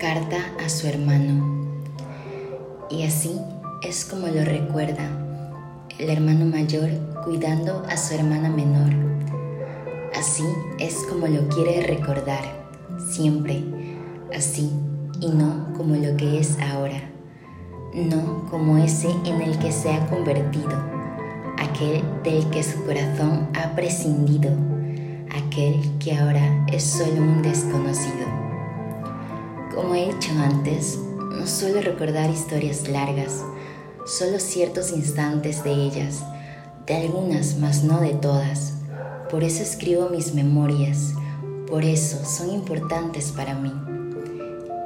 Carta a su hermano. Y así es como lo recuerda el hermano mayor cuidando a su hermana menor. Así es como lo quiere recordar, siempre, así y no como lo que es ahora, no como ese en el que se ha convertido, aquel del que su corazón ha prescindido, aquel que ahora es solo un desconocido. Como he dicho antes, no suelo recordar historias largas, solo ciertos instantes de ellas, de algunas, mas no de todas. Por eso escribo mis memorias, por eso son importantes para mí.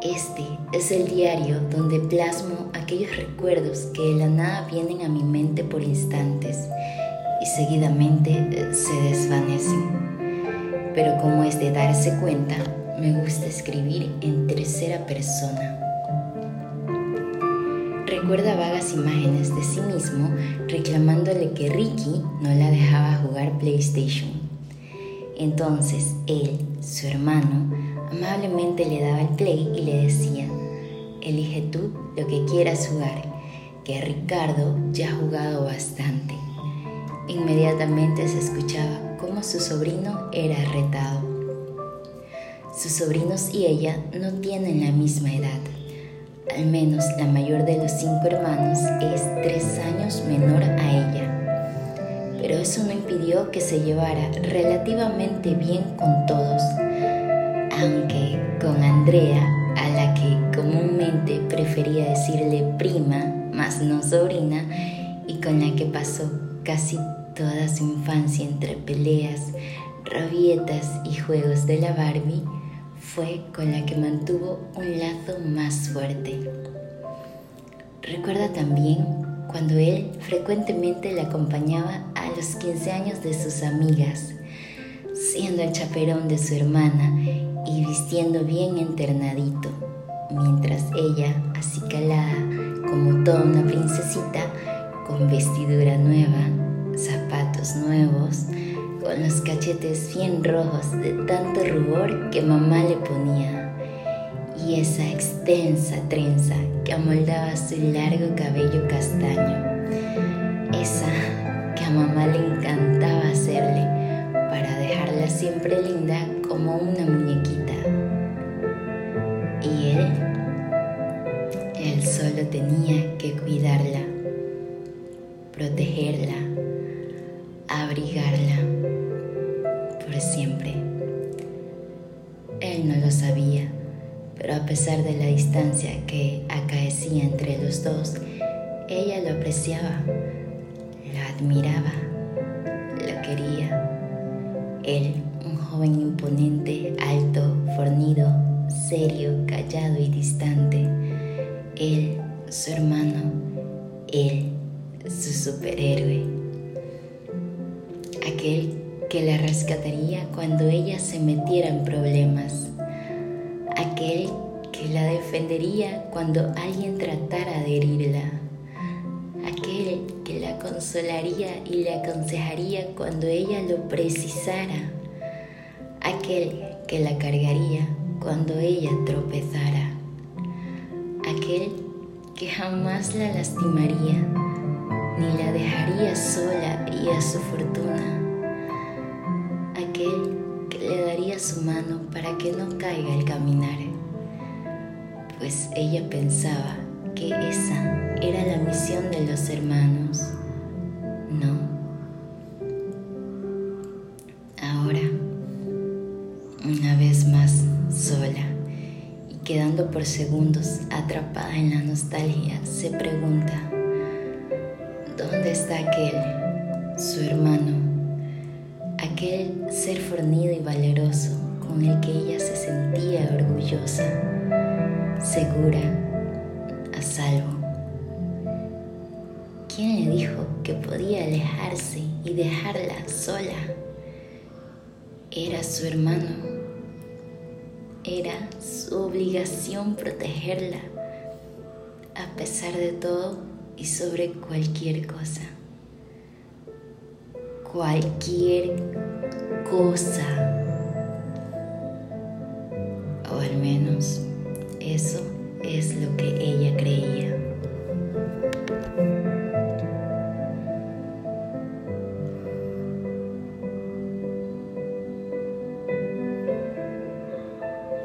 Este es el diario donde plasmo aquellos recuerdos que de la nada vienen a mi mente por instantes y seguidamente eh, se desvanecen. Pero como es de darse cuenta, me gusta escribir en tercera persona recuerda vagas imágenes de sí mismo reclamándole que Ricky no la dejaba jugar PlayStation. Entonces él, su hermano, amablemente le daba el play y le decía, elige tú lo que quieras jugar, que Ricardo ya ha jugado bastante. Inmediatamente se escuchaba cómo su sobrino era retado. Sus sobrinos y ella no tienen la misma edad al menos la mayor de los cinco hermanos, es tres años menor a ella. Pero eso no impidió que se llevara relativamente bien con todos, aunque con Andrea, a la que comúnmente prefería decirle prima, más no sobrina, y con la que pasó casi toda su infancia entre peleas, rabietas y juegos de la Barbie, fue con la que mantuvo un lazo más fuerte. Recuerda también cuando él frecuentemente le acompañaba a los 15 años de sus amigas, siendo el chaperón de su hermana y vistiendo bien enternadito, mientras ella, acicalada como toda una princesita, con vestidura nueva, zapatos nuevos, con los cachetes bien rojos de tanto rubor que mamá le ponía y esa extensa trenza que amoldaba su largo cabello castaño, esa que a mamá le encantaba hacerle para dejarla siempre linda como una muñequita. Y él, él solo tenía que cuidarla, protegerla, abrigarla siempre. Él no lo sabía, pero a pesar de la distancia que acaecía entre los dos, ella lo apreciaba, lo admiraba, lo quería. Él, un joven imponente, alto, fornido, serio, callado y distante. Él, su hermano. Él, su superhéroe. Aquel que la rescataría cuando ella se metiera en problemas, aquel que la defendería cuando alguien tratara de herirla, aquel que la consolaría y le aconsejaría cuando ella lo precisara, aquel que la cargaría cuando ella tropezara, aquel que jamás la lastimaría ni la dejaría sola y a su fortuna su mano para que no caiga al caminar, pues ella pensaba que esa era la misión de los hermanos. No. Ahora, una vez más sola y quedando por segundos atrapada en la nostalgia, se pregunta, ¿dónde está aquel, su hermano? Aquel ser fornido y valeroso con el que ella se sentía orgullosa, segura, a salvo. ¿Quién le dijo que podía alejarse y dejarla sola? Era su hermano. Era su obligación protegerla, a pesar de todo y sobre cualquier cosa cualquier cosa. O al menos eso es lo que ella